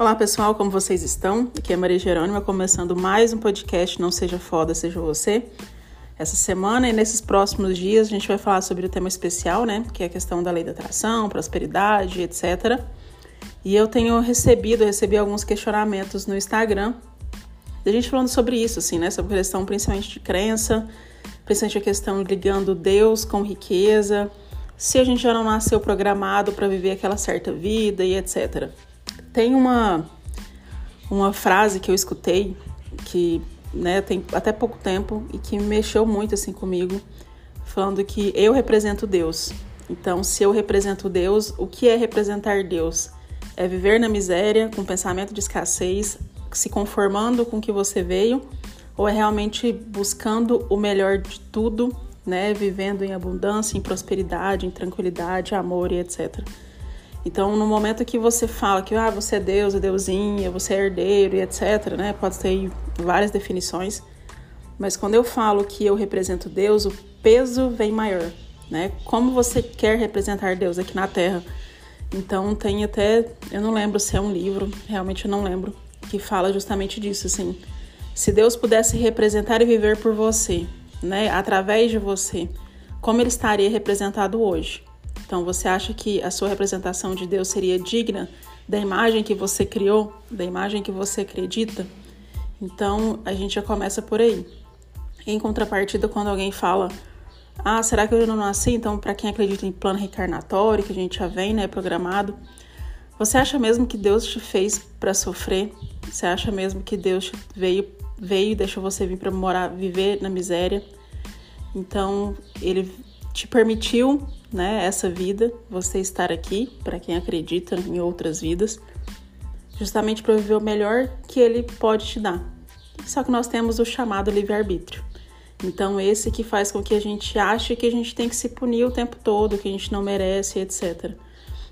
Olá pessoal, como vocês estão? Aqui é Maria Jerônima, começando mais um podcast Não Seja Foda, Seja Você. Essa semana e nesses próximos dias a gente vai falar sobre o tema especial, né? Que é a questão da lei da atração, prosperidade, etc. E eu tenho recebido, recebi alguns questionamentos no Instagram da gente falando sobre isso, assim, né? Sobre a questão principalmente de crença, principalmente a questão ligando Deus com riqueza, se a gente já não nasceu programado para viver aquela certa vida e etc. Tem uma, uma frase que eu escutei que né, tem até pouco tempo e que mexeu muito assim comigo, falando que eu represento Deus. Então, se eu represento Deus, o que é representar Deus? É viver na miséria, com pensamento de escassez, se conformando com o que você veio, ou é realmente buscando o melhor de tudo, né, vivendo em abundância, em prosperidade, em tranquilidade, amor e etc. Então, no momento que você fala que ah, você é Deus, é deusinha, você é herdeiro e etc, né? Pode ter várias definições. Mas quando eu falo que eu represento Deus, o peso vem maior, né? Como você quer representar Deus aqui na Terra? Então, tem até, eu não lembro se é um livro, realmente eu não lembro, que fala justamente disso, assim. Se Deus pudesse representar e viver por você, né, através de você, como ele estaria representado hoje? Então, você acha que a sua representação de Deus seria digna da imagem que você criou, da imagem que você acredita? Então, a gente já começa por aí. Em contrapartida, quando alguém fala, ah, será que eu não nasci? Então, para quem acredita em plano reencarnatório, que a gente já vem, né, programado, você acha mesmo que Deus te fez para sofrer? Você acha mesmo que Deus veio veio e deixou você vir para morar, viver na miséria? Então, ele te permitiu né, essa vida, você estar aqui, para quem acredita em outras vidas, justamente para viver o melhor que ele pode te dar. Só que nós temos o chamado livre-arbítrio. Então, esse que faz com que a gente ache que a gente tem que se punir o tempo todo, que a gente não merece, etc.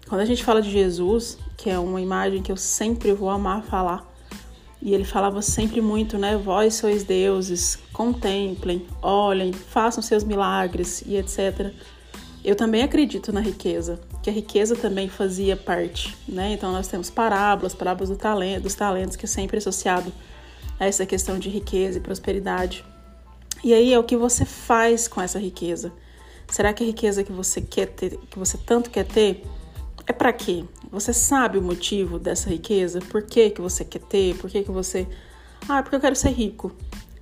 Quando a gente fala de Jesus, que é uma imagem que eu sempre vou amar falar, e ele falava sempre muito, né? Vós sois deuses, contemplem, olhem, façam seus milagres e etc. Eu também acredito na riqueza, que a riqueza também fazia parte, né? Então nós temos parábolas, parábolas do talento, dos talentos, que é sempre associado a essa questão de riqueza e prosperidade. E aí é o que você faz com essa riqueza. Será que a riqueza que você quer ter, que você tanto quer ter, é para quê? Você sabe o motivo dessa riqueza? Por que, que você quer ter? Por que, que você. Ah, porque eu quero ser rico.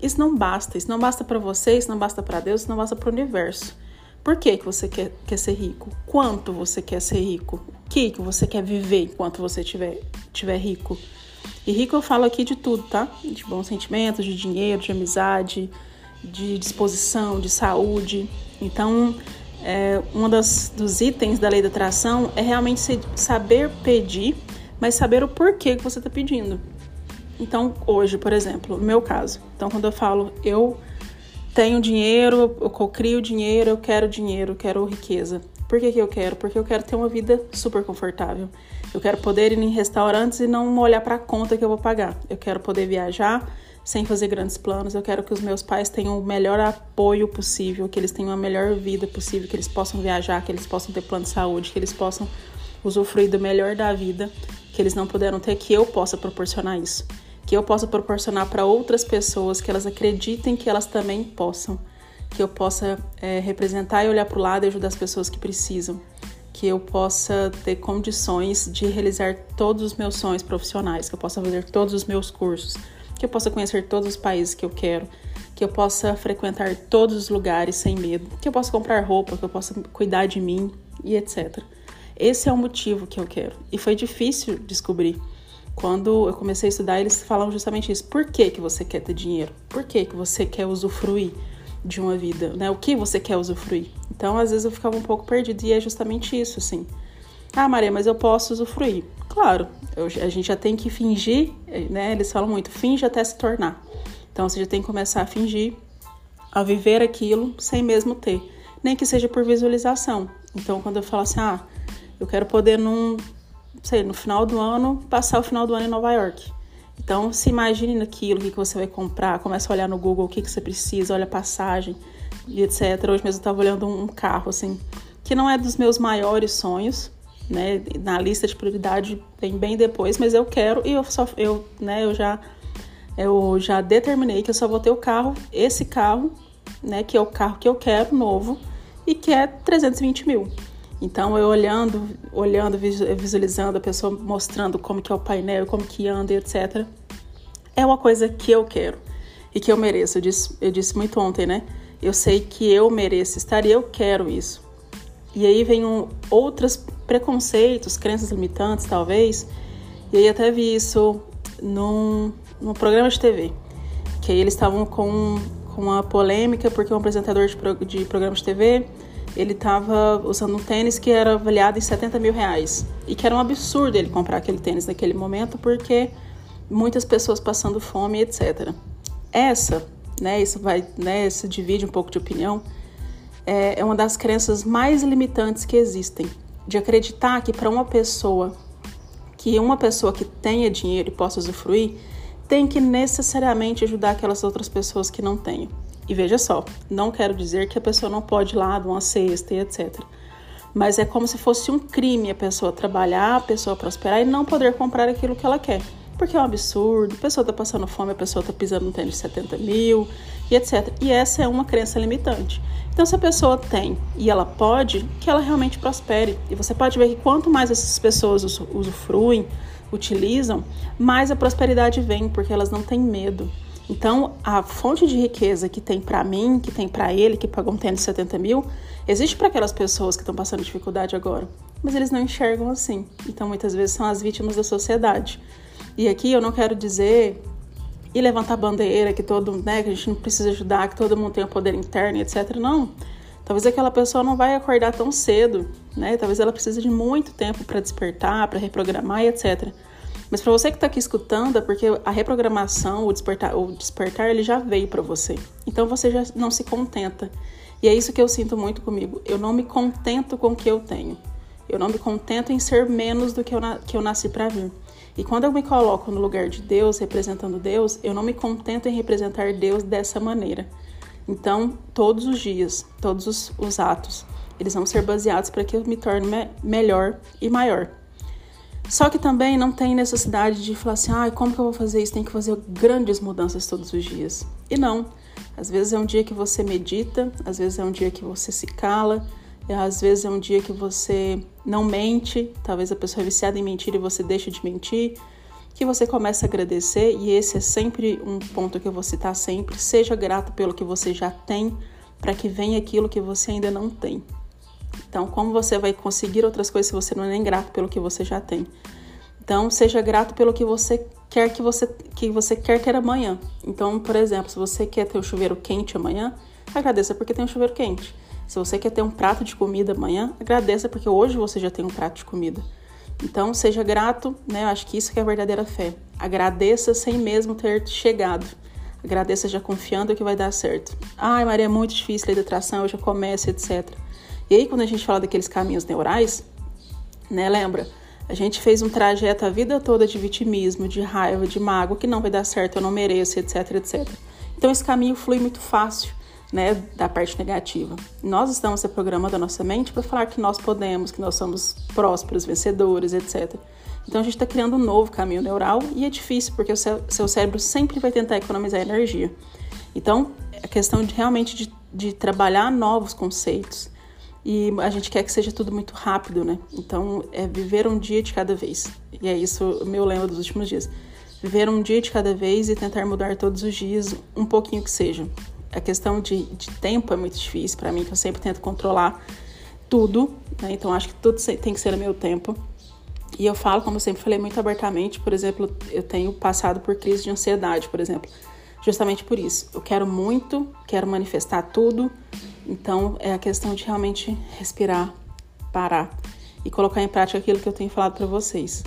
Isso não basta. Isso não basta para você, isso não basta para Deus, isso não basta para o universo. Por que, que você quer, quer ser rico? Quanto você quer ser rico? O que, que você quer viver enquanto você tiver, tiver rico? E rico eu falo aqui de tudo, tá? De bons sentimentos, de dinheiro, de amizade, de disposição, de saúde. Então, é, um das, dos itens da lei da atração é realmente saber pedir, mas saber o porquê que você está pedindo. Então, hoje, por exemplo, no meu caso, então quando eu falo eu tenho dinheiro, eu crio dinheiro, eu quero dinheiro, eu quero riqueza. Por que, que eu quero? Porque eu quero ter uma vida super confortável. Eu quero poder ir em restaurantes e não olhar para a conta que eu vou pagar. Eu quero poder viajar sem fazer grandes planos. Eu quero que os meus pais tenham o melhor apoio possível, que eles tenham a melhor vida possível, que eles possam viajar, que eles possam ter plano de saúde, que eles possam usufruir do melhor da vida que eles não puderam ter, que eu possa proporcionar isso. Que eu possa proporcionar para outras pessoas, que elas acreditem que elas também possam. Que eu possa é, representar e olhar para o lado e ajudar as pessoas que precisam. Que eu possa ter condições de realizar todos os meus sonhos profissionais, que eu possa fazer todos os meus cursos, que eu possa conhecer todos os países que eu quero, que eu possa frequentar todos os lugares sem medo, que eu possa comprar roupa, que eu possa cuidar de mim e etc. Esse é o motivo que eu quero. E foi difícil descobrir. Quando eu comecei a estudar, eles falam justamente isso. Por que, que você quer ter dinheiro? Por que, que você quer usufruir de uma vida? Né? O que você quer usufruir? Então, às vezes, eu ficava um pouco perdida e é justamente isso, assim. Ah, Maria, mas eu posso usufruir. Claro, eu, a gente já tem que fingir, né? Eles falam muito, finge até se tornar. Então você já tem que começar a fingir, a viver aquilo sem mesmo ter, nem que seja por visualização. Então quando eu falo assim, ah, eu quero poder num, sei, no final do ano passar o final do ano em Nova York. Então se imagine naquilo, o que, que você vai comprar, começa a olhar no Google o que, que você precisa, olha a passagem e etc. Hoje mesmo eu estava olhando um carro assim, que não é dos meus maiores sonhos, né? Na lista de prioridade vem bem depois, mas eu quero e eu só eu, né, eu já eu já determinei que eu só vou ter o carro, esse carro, né, que é o carro que eu quero novo e que é 320 mil. Então eu olhando, olhando, visualizando a pessoa mostrando como que é o painel, como que anda, etc. É uma coisa que eu quero e que eu mereço. Eu disse, eu disse muito ontem, né? Eu sei que eu mereço estar e eu quero isso. E aí vem um, outros preconceitos, crenças limitantes, talvez. E aí até vi isso num, num programa de TV, que aí eles estavam com, com uma polêmica porque um apresentador de, pro, de programa de TV ele estava usando um tênis que era avaliado em 70 mil reais e que era um absurdo ele comprar aquele tênis naquele momento porque muitas pessoas passando fome, etc. Essa, né, isso vai, né, se divide um pouco de opinião, é, é uma das crenças mais limitantes que existem, de acreditar que para uma pessoa, que uma pessoa que tenha dinheiro e possa usufruir, tem que necessariamente ajudar aquelas outras pessoas que não têm. E veja só, não quero dizer que a pessoa não pode ir lá dar uma cesta e etc. Mas é como se fosse um crime a pessoa trabalhar, a pessoa prosperar e não poder comprar aquilo que ela quer. Porque é um absurdo, a pessoa está passando fome, a pessoa está pisando no tênis de 70 mil e etc. E essa é uma crença limitante. Então, se a pessoa tem e ela pode, que ela realmente prospere. E você pode ver que quanto mais essas pessoas usufruem, utilizam, mais a prosperidade vem, porque elas não têm medo. Então, a fonte de riqueza que tem para mim, que tem para ele, que pagou um tênis de 70 mil, existe para aquelas pessoas que estão passando dificuldade agora. Mas eles não enxergam assim. Então, muitas vezes são as vítimas da sociedade. E aqui eu não quero dizer e levantar bandeira que todo, né, que a gente não precisa ajudar, que todo mundo tem o poder interno, etc. Não. Talvez aquela pessoa não vai acordar tão cedo, né? Talvez ela precise de muito tempo para despertar, para reprogramar etc. Mas para você que está aqui escutando, é porque a reprogramação, o despertar, o despertar, ele já veio para você. Então você já não se contenta. E é isso que eu sinto muito comigo. Eu não me contento com o que eu tenho. Eu não me contento em ser menos do que eu, que eu nasci para vir. E quando eu me coloco no lugar de Deus, representando Deus, eu não me contento em representar Deus dessa maneira. Então, todos os dias, todos os, os atos, eles vão ser baseados para que eu me torne me melhor e maior. Só que também não tem necessidade de falar assim, ah, como que eu vou fazer isso? Tem que fazer grandes mudanças todos os dias. E não. Às vezes é um dia que você medita, às vezes é um dia que você se cala, às vezes é um dia que você não mente, talvez a pessoa é viciada em mentir e você deixa de mentir, que você começa a agradecer, e esse é sempre um ponto que eu vou citar sempre, seja grato pelo que você já tem, para que venha aquilo que você ainda não tem. Então, como você vai conseguir outras coisas se você não é nem grato pelo que você já tem? Então, seja grato pelo que você quer que você que você quer ter amanhã. Então, por exemplo, se você quer ter um chuveiro quente amanhã, agradeça porque tem um chuveiro quente. Se você quer ter um prato de comida amanhã, agradeça porque hoje você já tem um prato de comida. Então, seja grato, né? Eu acho que isso que é a verdadeira fé. Agradeça sem mesmo ter chegado. Agradeça já confiando que vai dar certo. Ai, Maria, é muito difícil lei da atração, eu já começo, etc. E aí, quando a gente fala daqueles caminhos neurais, né, lembra? A gente fez um trajeto a vida toda de vitimismo, de raiva, de mágoa, que não vai dar certo, eu não mereço, etc, etc. Então, esse caminho flui muito fácil, né, da parte negativa. Nós estamos reprogramando a nossa mente para falar que nós podemos, que nós somos prósperos, vencedores, etc. Então, a gente está criando um novo caminho neural e é difícil, porque o seu, cérebro sempre vai tentar economizar energia. Então, é questão de realmente de, de trabalhar novos conceitos, e a gente quer que seja tudo muito rápido, né? Então, é viver um dia de cada vez. E é isso o meu lema dos últimos dias. Viver um dia de cada vez e tentar mudar todos os dias um pouquinho que seja. A questão de, de tempo é muito difícil para mim, que eu sempre tento controlar tudo, né? Então, acho que tudo tem que ser no meu tempo. E eu falo, como eu sempre falei muito abertamente, por exemplo, eu tenho passado por crise de ansiedade, por exemplo. Justamente por isso. Eu quero muito, quero manifestar tudo, então é a questão de realmente respirar, parar e colocar em prática aquilo que eu tenho falado para vocês.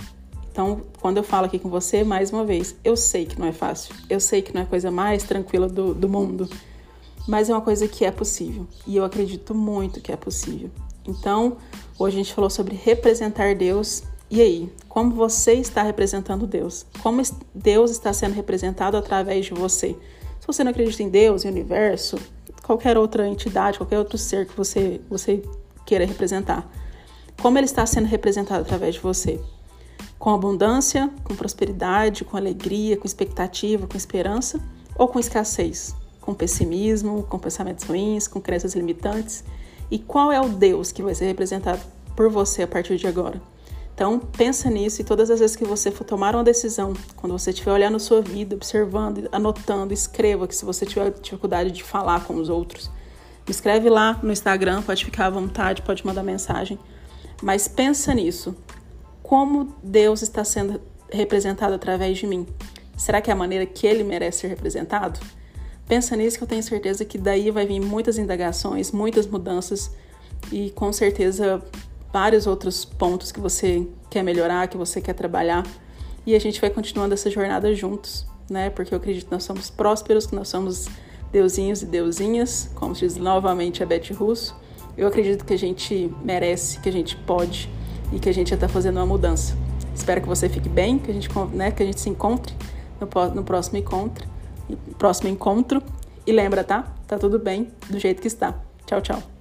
Então, quando eu falo aqui com você, mais uma vez, eu sei que não é fácil, eu sei que não é a coisa mais tranquila do, do mundo, mas é uma coisa que é possível e eu acredito muito que é possível. Então, hoje a gente falou sobre representar Deus. E aí, como você está representando Deus? Como Deus está sendo representado através de você? Se você não acredita em Deus, em universo, qualquer outra entidade, qualquer outro ser que você, você queira representar. como ele está sendo representado através de você? Com abundância, com prosperidade, com alegria, com expectativa, com esperança ou com escassez? Com pessimismo, com pensamentos ruins, com crenças limitantes? E qual é o Deus que vai ser representado por você a partir de agora? Então, pensa nisso e todas as vezes que você for tomar uma decisão, quando você estiver olhando a sua vida, observando, anotando, escreva que se você tiver dificuldade de falar com os outros, escreve lá no Instagram, pode ficar à vontade, pode mandar mensagem. Mas pensa nisso. Como Deus está sendo representado através de mim? Será que é a maneira que ele merece ser representado? Pensa nisso que eu tenho certeza que daí vai vir muitas indagações, muitas mudanças e com certeza vários outros pontos que você quer melhorar, que você quer trabalhar. E a gente vai continuando essa jornada juntos, né? Porque eu acredito que nós somos prósperos, que nós somos deusinhos e deusinhas, como diz novamente a Beth Russo. Eu acredito que a gente merece, que a gente pode e que a gente está fazendo uma mudança. Espero que você fique bem, que a gente, né, que a gente se encontre no, no próximo encontro, próximo encontro. E lembra, tá? Tá tudo bem do jeito que está. Tchau, tchau.